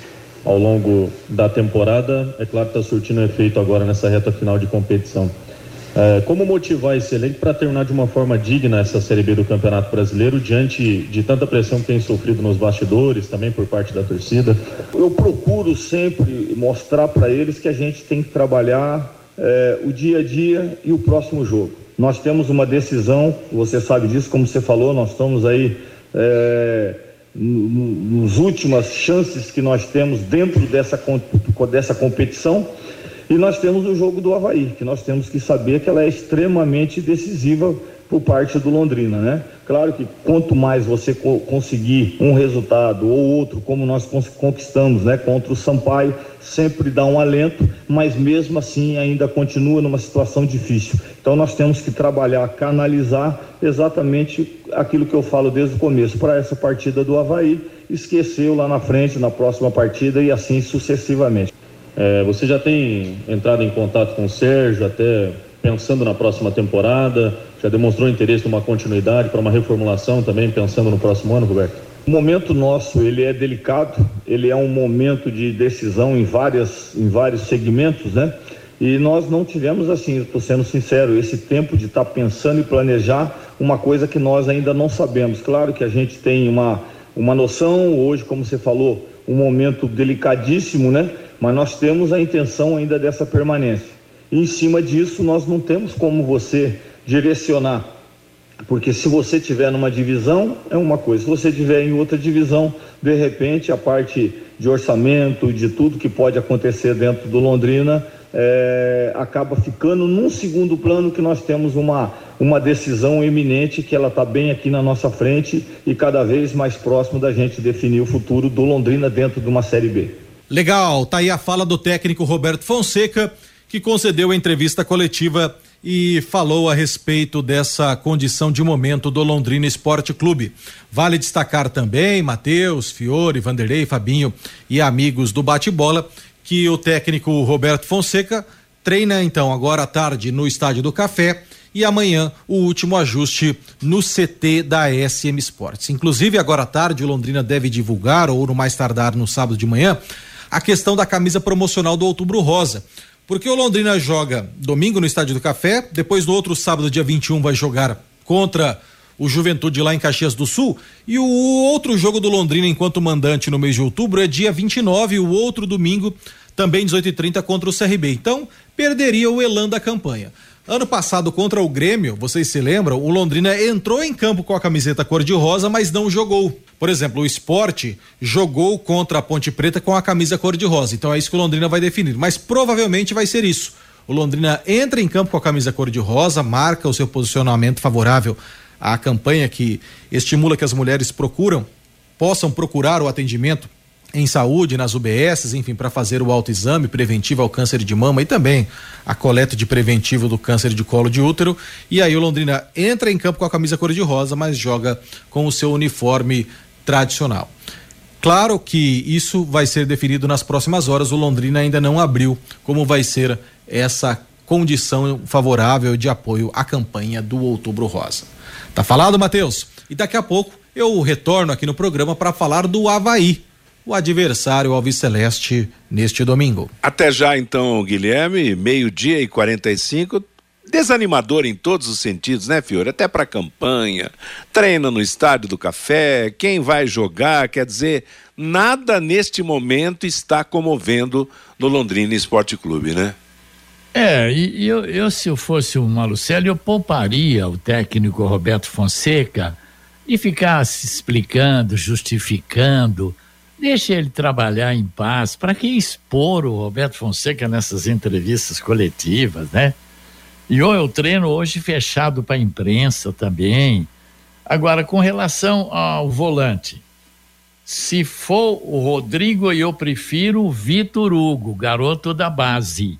ao longo da temporada, é claro que está surtindo efeito agora nessa reta final de competição. É, como motivar esse elenco para terminar de uma forma digna essa Série B do Campeonato Brasileiro diante de tanta pressão que tem sofrido nos bastidores, também por parte da torcida? Eu procuro sempre mostrar para eles que a gente tem que trabalhar é, o dia a dia e o próximo jogo. Nós temos uma decisão, você sabe disso, como você falou, nós estamos aí é, nos últimas chances que nós temos dentro dessa, dessa competição e nós temos o jogo do Havaí, que nós temos que saber que ela é extremamente decisiva por parte do Londrina, né? Claro que quanto mais você co conseguir um resultado ou outro, como nós conquistamos, né, contra o Sampaio, sempre dá um alento, mas mesmo assim ainda continua numa situação difícil. Então nós temos que trabalhar, canalizar exatamente aquilo que eu falo desde o começo para essa partida do Havaí, esqueceu lá na frente, na próxima partida e assim sucessivamente. É, você já tem entrado em contato com o Sérgio, até pensando na próxima temporada? Já demonstrou interesse numa continuidade para uma reformulação também, pensando no próximo ano, Roberto? O momento nosso ele é delicado, ele é um momento de decisão em várias, em vários segmentos, né? E nós não tivemos assim, estou sendo sincero, esse tempo de estar tá pensando e planejar uma coisa que nós ainda não sabemos. Claro que a gente tem uma uma noção hoje, como você falou, um momento delicadíssimo, né? Mas nós temos a intenção ainda dessa permanência. E em cima disso, nós não temos como você direcionar, porque se você tiver numa divisão, é uma coisa, se você tiver em outra divisão, de repente a parte de orçamento, de tudo que pode acontecer dentro do Londrina, é, acaba ficando num segundo plano que nós temos uma, uma decisão eminente que ela está bem aqui na nossa frente e cada vez mais próximo da gente definir o futuro do Londrina dentro de uma Série B. Legal, tá aí a fala do técnico Roberto Fonseca, que concedeu a entrevista coletiva e falou a respeito dessa condição de momento do Londrina Esporte Clube. Vale destacar também, Matheus, Fiore, Vanderlei, Fabinho e amigos do bate-bola, que o técnico Roberto Fonseca treina então agora à tarde no Estádio do Café e amanhã o último ajuste no CT da SM Sports. Inclusive, agora à tarde, o Londrina deve divulgar, ou no mais tardar no sábado de manhã, a questão da camisa promocional do Outubro Rosa. Porque o Londrina joga domingo no Estádio do Café, depois no outro sábado, dia 21, vai jogar contra o Juventude lá em Caxias do Sul. E o outro jogo do Londrina enquanto mandante no mês de outubro é dia 29, o outro domingo, também 18h30 contra o CRB. Então, perderia o elan da campanha. Ano passado, contra o Grêmio, vocês se lembram, o Londrina entrou em campo com a camiseta cor-de-rosa, mas não jogou. Por exemplo, o esporte jogou contra a Ponte Preta com a camisa cor-de-rosa. Então é isso que o Londrina vai definir. Mas provavelmente vai ser isso. O Londrina entra em campo com a camisa cor-de-rosa, marca o seu posicionamento favorável à campanha que estimula que as mulheres procuram, possam procurar o atendimento em saúde, nas UBSs, enfim, para fazer o autoexame preventivo ao câncer de mama e também a coleta de preventivo do câncer de colo de útero. E aí o Londrina entra em campo com a camisa cor-de-rosa, mas joga com o seu uniforme tradicional. Claro que isso vai ser definido nas próximas horas. O Londrina ainda não abriu como vai ser essa condição favorável de apoio à campanha do Outubro Rosa. Tá falado, Matheus? E daqui a pouco eu retorno aqui no programa para falar do Havaí o adversário alviceleste neste domingo. Até já então, Guilherme, meio-dia e 45. Desanimador em todos os sentidos, né, Fiore? Até para campanha, treina no estádio do café, quem vai jogar, quer dizer, nada neste momento está comovendo no Londrina Esporte Clube, né? É, e eu, eu se eu fosse o Malucelli, eu pouparia o técnico Roberto Fonseca e ficar se explicando, justificando, Deixe ele trabalhar em paz. Para que expor o Roberto Fonseca nessas entrevistas coletivas, né? E eu treino hoje fechado para a imprensa também. Agora, com relação ao volante, se for o Rodrigo, eu prefiro o Vitor Hugo, garoto da base,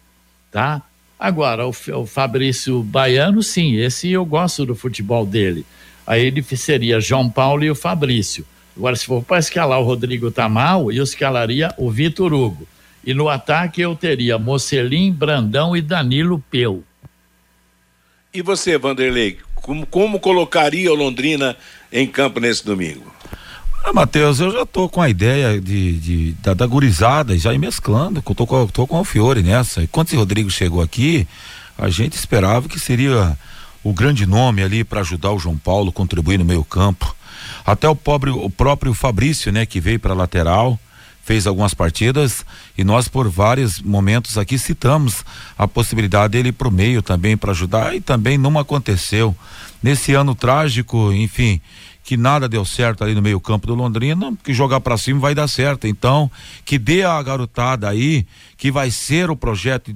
tá? Agora, o, o Fabrício Baiano, sim, esse eu gosto do futebol dele. Aí ele seria João Paulo e o Fabrício. Agora, se for para escalar o Rodrigo tá mal, eu escalaria o Vitor Hugo. E no ataque eu teria Mocelim, Brandão e Danilo Peu. E você, Vanderlei, como, como colocaria o Londrina em campo nesse domingo? Ah, Matheus, eu já tô com a ideia de, de da, da gurizada, já ir mesclando, eu tô, com- tô com o Alfiore nessa. E quando esse Rodrigo chegou aqui, a gente esperava que seria o grande nome ali para ajudar o João Paulo, contribuir no meio campo. Até o, pobre, o próprio Fabrício, né, que veio para lateral, fez algumas partidas e nós por vários momentos aqui citamos a possibilidade dele ir pro meio também para ajudar e também não aconteceu. Nesse ano trágico, enfim, que nada deu certo ali no meio campo do Londrina, que jogar para cima vai dar certo. Então, que dê a garotada aí, que vai ser o projeto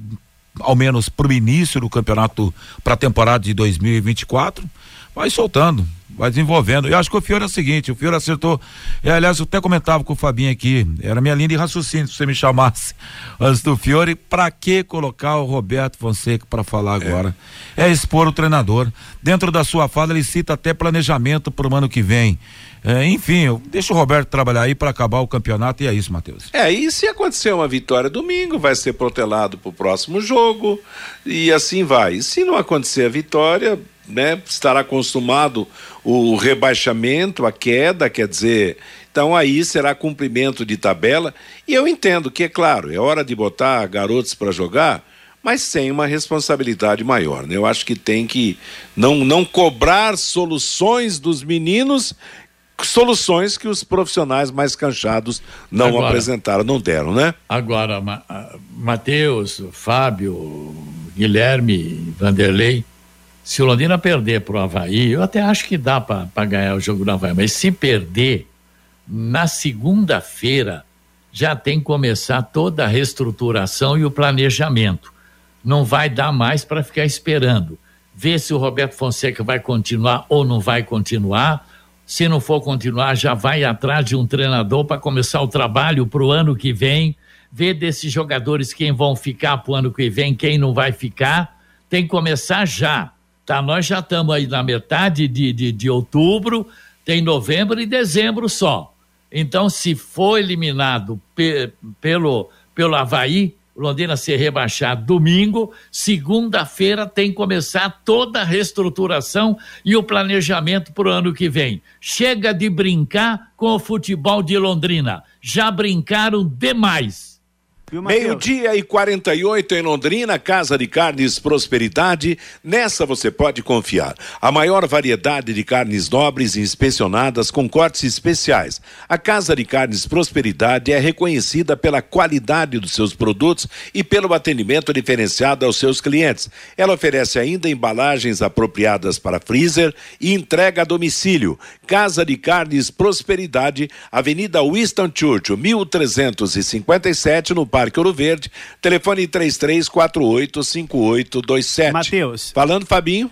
ao menos pro início do campeonato para a temporada de 2024, vai soltando, vai desenvolvendo. Eu acho que o Fiore é o seguinte, o Fiore acertou. É, aliás, eu até comentava com o Fabinho aqui, era minha linha de raciocínio, se você me chamasse antes do Fiore, para que colocar o Roberto Fonseca para falar agora? É. expor o treinador. Dentro da sua fala, ele cita até planejamento para o ano que vem. É, enfim, eu, deixa o Roberto trabalhar aí para acabar o campeonato e é isso, Matheus. É, e se acontecer uma vitória domingo, vai ser protelado para o próximo jogo e assim vai. E se não acontecer a vitória, né, estará consumado o rebaixamento, a queda, quer dizer, então aí será cumprimento de tabela. E eu entendo que, é claro, é hora de botar garotos para jogar, mas sem uma responsabilidade maior. Né? Eu acho que tem que não, não cobrar soluções dos meninos, soluções que os profissionais mais canchados não Agora- apresentaram, não deram, né? Agora, Ma Matheus, Fábio, Guilherme, Vanderlei, se o Londrina perder pro Havaí, eu até acho que dá para ganhar o jogo do Havaí, mas se perder, na segunda-feira já tem que começar toda a reestruturação e o planejamento. Não vai dar mais para ficar esperando. Ver se o Roberto Fonseca vai continuar ou não vai continuar. Se não for continuar, já vai atrás de um treinador para começar o trabalho para o ano que vem. Ver desses jogadores quem vão ficar para o ano que vem, quem não vai ficar. Tem que começar já. Tá? Nós já estamos aí na metade de, de, de outubro, tem novembro e dezembro só. Então, se for eliminado pe- pelo, pelo Havaí, Londrina ser rebaixado domingo, segunda-feira tem que começar toda a reestruturação e o planejamento para o ano que vem. Chega de brincar com o futebol de Londrina. Já brincaram demais. Meio-dia e 48 em Londrina, Casa de Carnes Prosperidade. Nessa você pode confiar. A maior variedade de carnes nobres e inspecionadas com cortes especiais. A Casa de Carnes Prosperidade é reconhecida pela qualidade dos seus produtos e pelo atendimento diferenciado aos seus clientes. Ela oferece ainda embalagens apropriadas para freezer e entrega a domicílio. Casa de Carnes Prosperidade, Avenida Winston Churchill, 1357, no Parque Ouro Verde. Telefone 33485827. Matheus. Falando, Fabinho.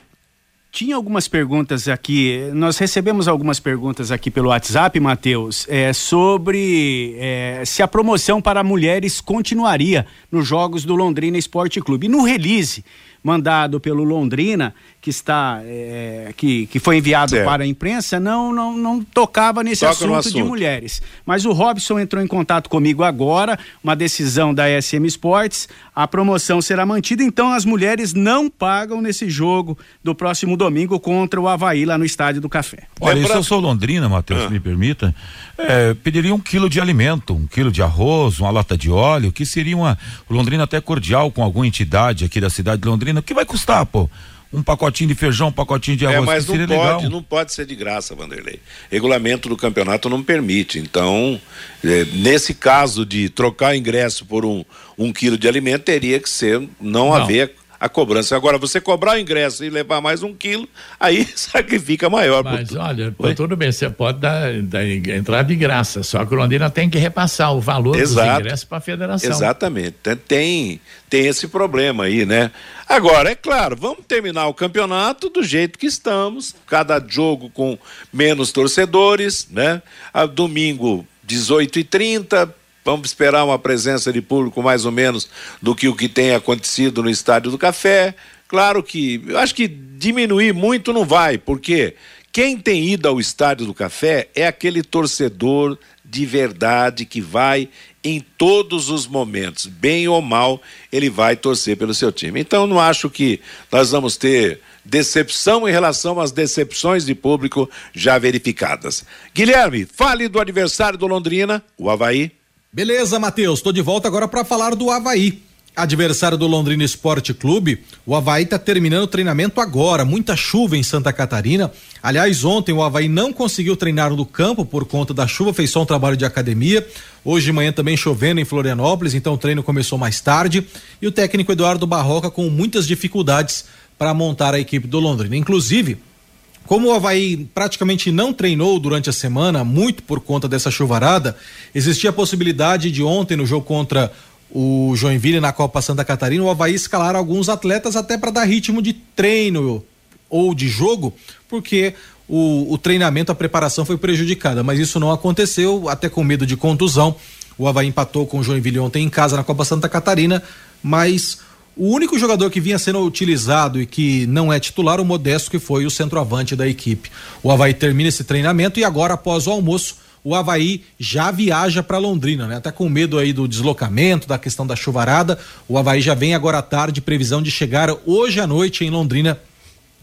Tinha algumas perguntas aqui, nós recebemos algumas perguntas aqui pelo WhatsApp, Matheus, é, sobre é, se a promoção para mulheres continuaria nos jogos do Londrina Esporte Clube. No release mandado pelo Londrina, que está é, que, que foi enviado Certo. para a imprensa, não, não, não tocava nesse Toca no assunto, de assunto. mulheres. Mas o Robson entrou em contato comigo agora, uma decisão da SM Sports, a promoção será mantida, então as mulheres não pagam nesse jogo do próximo domingo contra o Havaí lá no Estádio do Café. Olha, se eu sou Londrina, Matheus, se me permita, é, pediria um quilo de alimento, um quilo de arroz, uma lata de óleo, que seria uma o Londrina até cordial com alguma entidade aqui da cidade de Londrina. O que vai custar, pô? Um pacotinho de feijão, um pacotinho de É, arroz, mas que não pode, legal. não pode ser de graça, Vanderlei. Regulamento do campeonato não permite. Então, eh, nesse caso de trocar ingresso por um, um quilo de alimento, teria que ser não, Não. haver a cobrança. Agora, você cobrar o ingresso e levar mais um quilo, aí sacrifica maior. Mas olha, pô, tudo bem, você pode dar, dar entrar de graça, só que o Londrina tem que repassar o valor Exato. dos ingressos para a federação. Exatamente. Tem- Tem, tem esse problema aí, né? Agora, é claro, vamos terminar o campeonato do jeito que estamos, cada jogo com menos torcedores, né? A domingo, 18 e 30 vamos esperar uma presença de público mais ou menos do que o que tem acontecido no Estádio do Café. Claro que, eu acho que diminuir muito não vai, porque quem tem ido ao Estádio do Café é aquele torcedor de verdade que vai em todos os momentos, bem ou mal, ele vai torcer pelo seu time. Então não acho que nós vamos ter decepção em relação às decepções de público já verificadas. Guilherme, fale do adversário do Londrina, o Havaí. Beleza, Matheus, estou de volta agora para falar do Havaí. Adversário do Londrina Esporte Clube, o Havaí está terminando o treinamento agora. Muita chuva em Santa Catarina. Aliás, ontem o Havaí não conseguiu treinar no campo por conta da chuva, fez só um trabalho de academia. Hoje de manhã também chovendo em Florianópolis, então o treino começou mais tarde. E o técnico Eduardo Barroca com muitas dificuldades para montar a equipe do Londrina. Inclusive, como o Havaí praticamente não treinou durante a semana, muito por conta dessa chuvarada, existia a possibilidade de ontem, no jogo contra o Joinville na Copa Santa Catarina, o Havaí escalar alguns atletas até para dar ritmo de treino ou de jogo, porque o, o, treinamento, a preparação foi prejudicada, mas isso não aconteceu, até com medo de contusão. O Havaí empatou com o Joinville ontem em casa na Copa Santa Catarina, mas o único jogador que vinha sendo utilizado e que não é titular, o Modesto, que foi o centroavante da equipe. O Havaí termina esse treinamento e agora, após o almoço, o Havaí já viaja para Londrina, né? Até com medo aí do deslocamento, da questão da chuvarada. O Havaí já vem agora à tarde, previsão de chegar hoje à noite em Londrina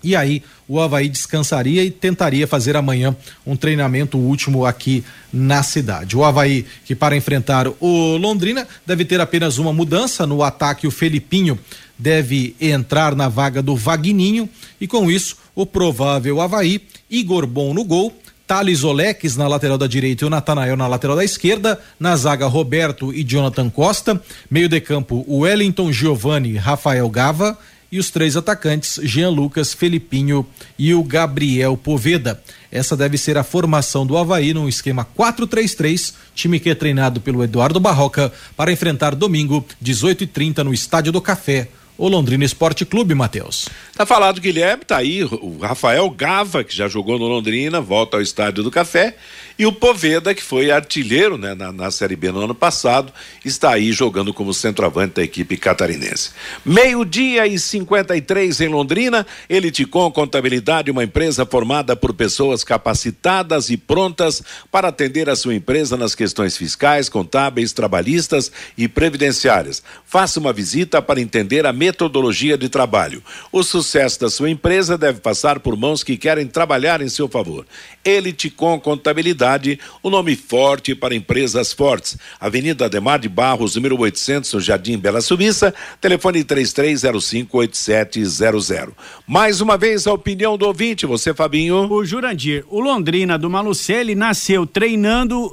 e aí o Havaí descansaria e tentaria fazer amanhã um treinamento último aqui na cidade. O Havaí, que para enfrentar o Londrina, deve ter apenas uma mudança no ataque. O Felipinho deve entrar na vaga do Vagninho e com isso o provável Havaí, Igor Bom no gol. Thales Oleques na lateral da direita e o Natanael na lateral da esquerda. Na zaga, Roberto e Jonathan Costa. Meio de campo, Wellington Giovanni Rafael Gava e os três atacantes, Jean Lucas, Felipinho e o Gabriel Poveda. Essa deve ser a formação do Havaí num esquema 4-3-3, time que é treinado pelo Eduardo Barroca para enfrentar domingo, 18h30, no Estádio do Café, o Londrina Esporte Clube, Matheus. Tá falado Guilherme, tá aí o Rafael Gava, que já jogou no Londrina, volta ao Estádio do Café, e o Poveda, que foi artilheiro né, na, na Série B no ano passado, está aí jogando como centroavante da equipe catarinense. Meio-dia e 53 em Londrina, Eliticom Contabilidade, uma empresa formada por pessoas capacitadas e prontas para atender a sua empresa nas questões fiscais, contábeis, trabalhistas e previdenciárias. Faça uma visita para entender a metodologia de trabalho. O sucesso da sua empresa deve passar por mãos que querem trabalhar em seu favor. Eliticom Contabilidade, o um nome forte para empresas fortes. Avenida Ademar de Barros, número 800, no Jardim Bela Suíça, telefone 33058700. Mais uma vez a opinião do ouvinte, você Fabinho. O Jurandir, o Londrina do Malucelli nasceu treinando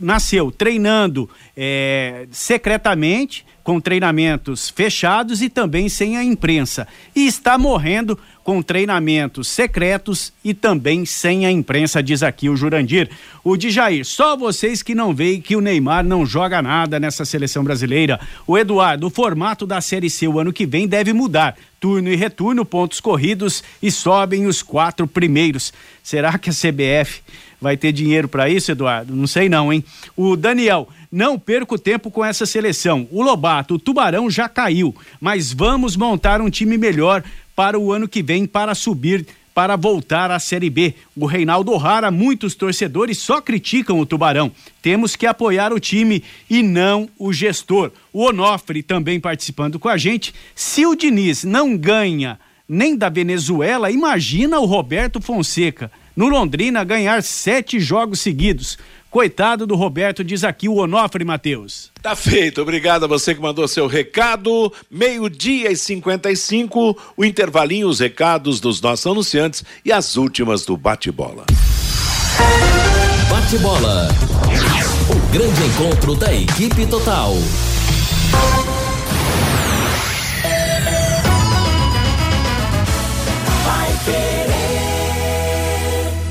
nasceu treinando é, secretamente, com treinamentos fechados e também sem a imprensa. E está morrendo com treinamentos secretos e também sem a imprensa, diz aqui o Jurandir. O Djair, só vocês que não veem que o Neymar não joga nada nessa seleção brasileira. O Eduardo, o formato da Série C o ano que vem deve mudar. Turno e retorno, pontos corridos e sobem os quatro primeiros. Será que a CBF vai ter dinheiro para isso, Eduardo? Não sei não, hein? O Daniel, não perco tempo com essa seleção. O Lobato, o Tubarão já caiu, mas vamos montar um time melhor para o ano que vem para subir para voltar à Série B. O Reinaldo Rara, muitos torcedores só criticam o Tubarão. Temos que apoiar o time e não o gestor. O Onofre também participando com a gente. Se o Diniz não ganha nem da Venezuela, imagina o Roberto Fonseca no Londrina ganhar sete jogos seguidos. Coitado do Roberto, diz aqui o Onofre Matheus. Tá feito, obrigado a você que mandou seu recado. Meio-dia e 55, o intervalinho, os recados dos nossos anunciantes e as últimas do bate-bola. Bate-bola. O grande encontro da equipe total.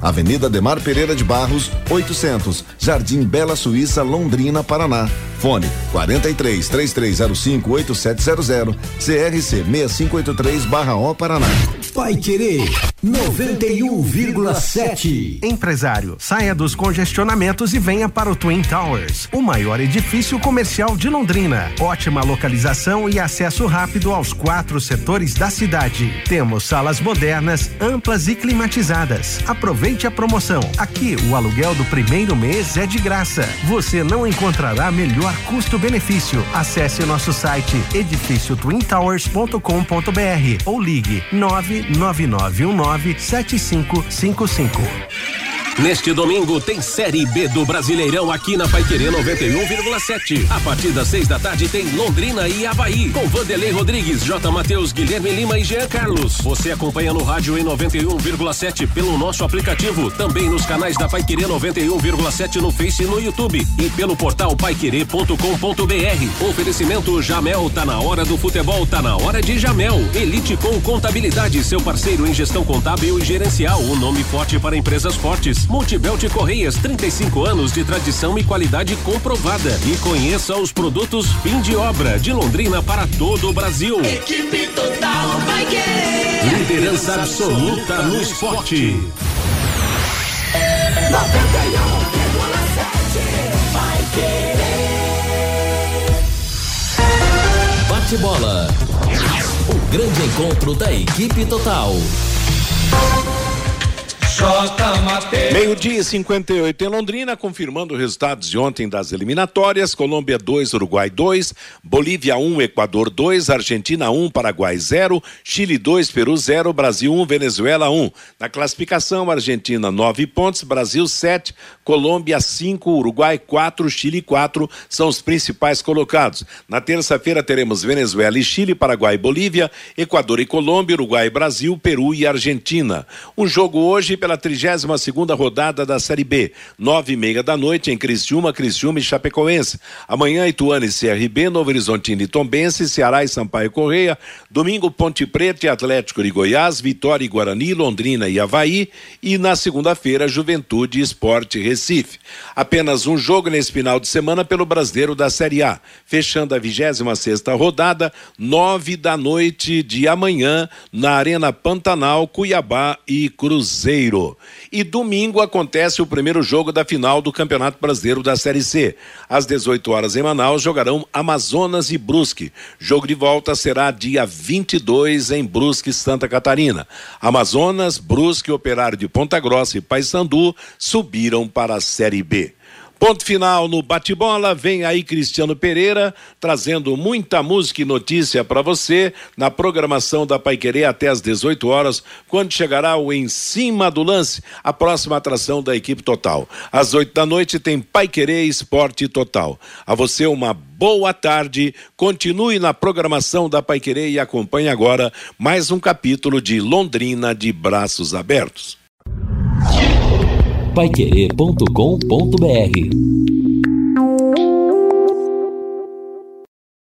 Avenida Demar Pereira de Barros, 800, Jardim Bela Suíça, Londrina, Paraná. Fone 43 3305 8700 CRC 6583 barra O Paraná. Vai querer 91,7. Empresário, saia dos congestionamentos e venha para o Twin Towers, o maior edifício comercial de Londrina. Ótima localização e acesso rápido aos quatro setores da cidade. Temos salas modernas, amplas e climatizadas. Aproveite a promoção. Aqui o aluguel do primeiro mês é de graça. Você não encontrará melhor custo-benefício. Acesse nosso site edifíciotwintowers.com.br ou ligue 999197555. Neste domingo tem Série B do Brasileirão aqui na Paiquerê 91,7. A partir das seis da tarde tem Londrina e Havaí, com Vanderlei Rodrigues, J. Matheus, Guilherme Lima e Jean Carlos. Você acompanha no rádio em 91,7 pelo nosso aplicativo, também nos canais da Paiquerê 91,7 no Face e no YouTube e pelo portal paiquerê.com.br. Oferecimento Jamel, tá na hora do futebol, tá na hora de Jamel. Elite com Contabilidade, seu parceiro em gestão contábil e gerencial, um nome forte para empresas fortes. Multibelt Correias, 35 anos de tradição e qualidade comprovada. E conheça os produtos fim de obra de Londrina para todo o Brasil. Equipe total vai querer. Liderança absoluta no esporte. 91,7 vai querer. Bate bola. O grande encontro da equipe total. Meio-dia e 58 em Londrina, confirmando os resultados de ontem das eliminatórias: Colômbia 2, Uruguai 2, Bolívia 1, Equador 2, Argentina 1, Paraguai 0, Chile 2, Peru 0, Brasil 1, Venezuela 1. Na classificação, Argentina 9 pontos, Brasil 7, Colômbia 5, Uruguai 4, Chile 4 são os principais colocados. Na terça-feira teremos Venezuela e Chile, Paraguai e Bolívia, Equador e Colômbia, Uruguai e Brasil, Peru e Argentina. Um jogo hoje pela 32 segunda rodada da Série B, nove e meia da noite em Criciúma, Criciúma e Chapecoense. Amanhã Ituano e CRB, Novo Horizontino e Tombense, Ceará e Sampaio Correia. Domingo Ponte Preta e Atlético de Goiás, Vitória e Guarani, Londrina e Havaí. E na segunda-feira Juventude e Esporte Recife. Apenas um jogo nesse final de semana pelo Brasileiro da Série A, fechando a 26 sexta rodada, nove da noite de amanhã na Arena Pantanal, Cuiabá e E domingo acontece o primeiro jogo da final do Campeonato Brasileiro da Série C. Às 18 horas em Manaus jogarão Amazonas e Brusque. Jogo de volta será dia 22 em Brusque, Santa Catarina. Amazonas, Brusque, Operário de Ponta Grossa e Paysandu subiram para a Série B. Ponto final no bate-bola. Vem aí Cristiano Pereira trazendo muita música e notícia para você na programação da Paiquerê até às 18 horas, quando chegará o Em Cima do Lance, a próxima atração da equipe total. Às 8 da noite tem Paiquerê Esporte Total. A você uma boa tarde. Continue na programação da Paiquerê e acompanhe agora mais um capítulo de Londrina de Braços Abertos paiquerê.com.br